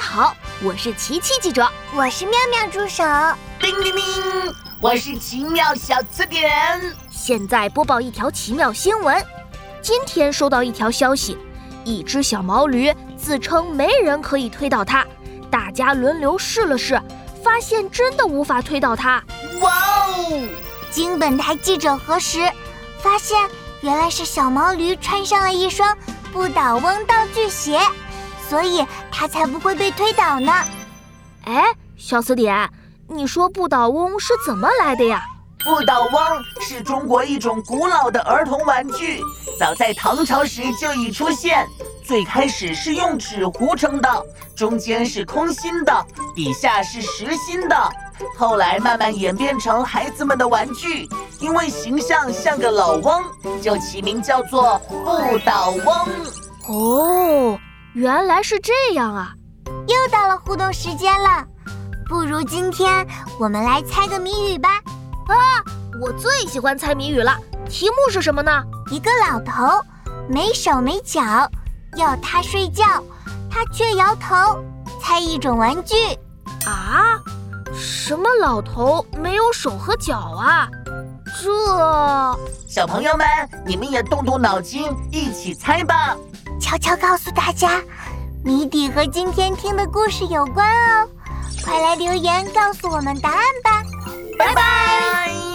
好，我是琪琪记者，我是妙妙助手，叮叮叮，我是奇妙小词典。现在播报一条奇妙新闻：今天收到一条消息，一只小毛驴自称没人可以推倒它，大家轮流试了试，发现真的无法推倒它。哇哦！经本台记者核实，发现原来是小毛驴穿上了一双不倒翁道具鞋。所以它才不会被推倒呢。哎，小词典，你说不倒翁是怎么来的呀？不倒翁是中国一种古老的儿童玩具，早在唐朝时就已出现。最开始是用纸糊成的，中间是空心的，底下是实心的。后来慢慢演变成孩子们的玩具，因为形象像个老翁，就起名叫做不倒翁。哦。原来是这样啊！又到了互动时间了，不如今天我们来猜个谜语吧。啊，我最喜欢猜谜语了。题目是什么呢？一个老头没手没脚，要他睡觉，他却摇头。猜一种玩具。啊？什么老头没有手和脚啊？这……小朋友们，你们也动动脑筋，一起猜吧。悄悄告诉大家，谜底和今天听的故事有关哦，快来留言告诉我们答案吧，拜拜。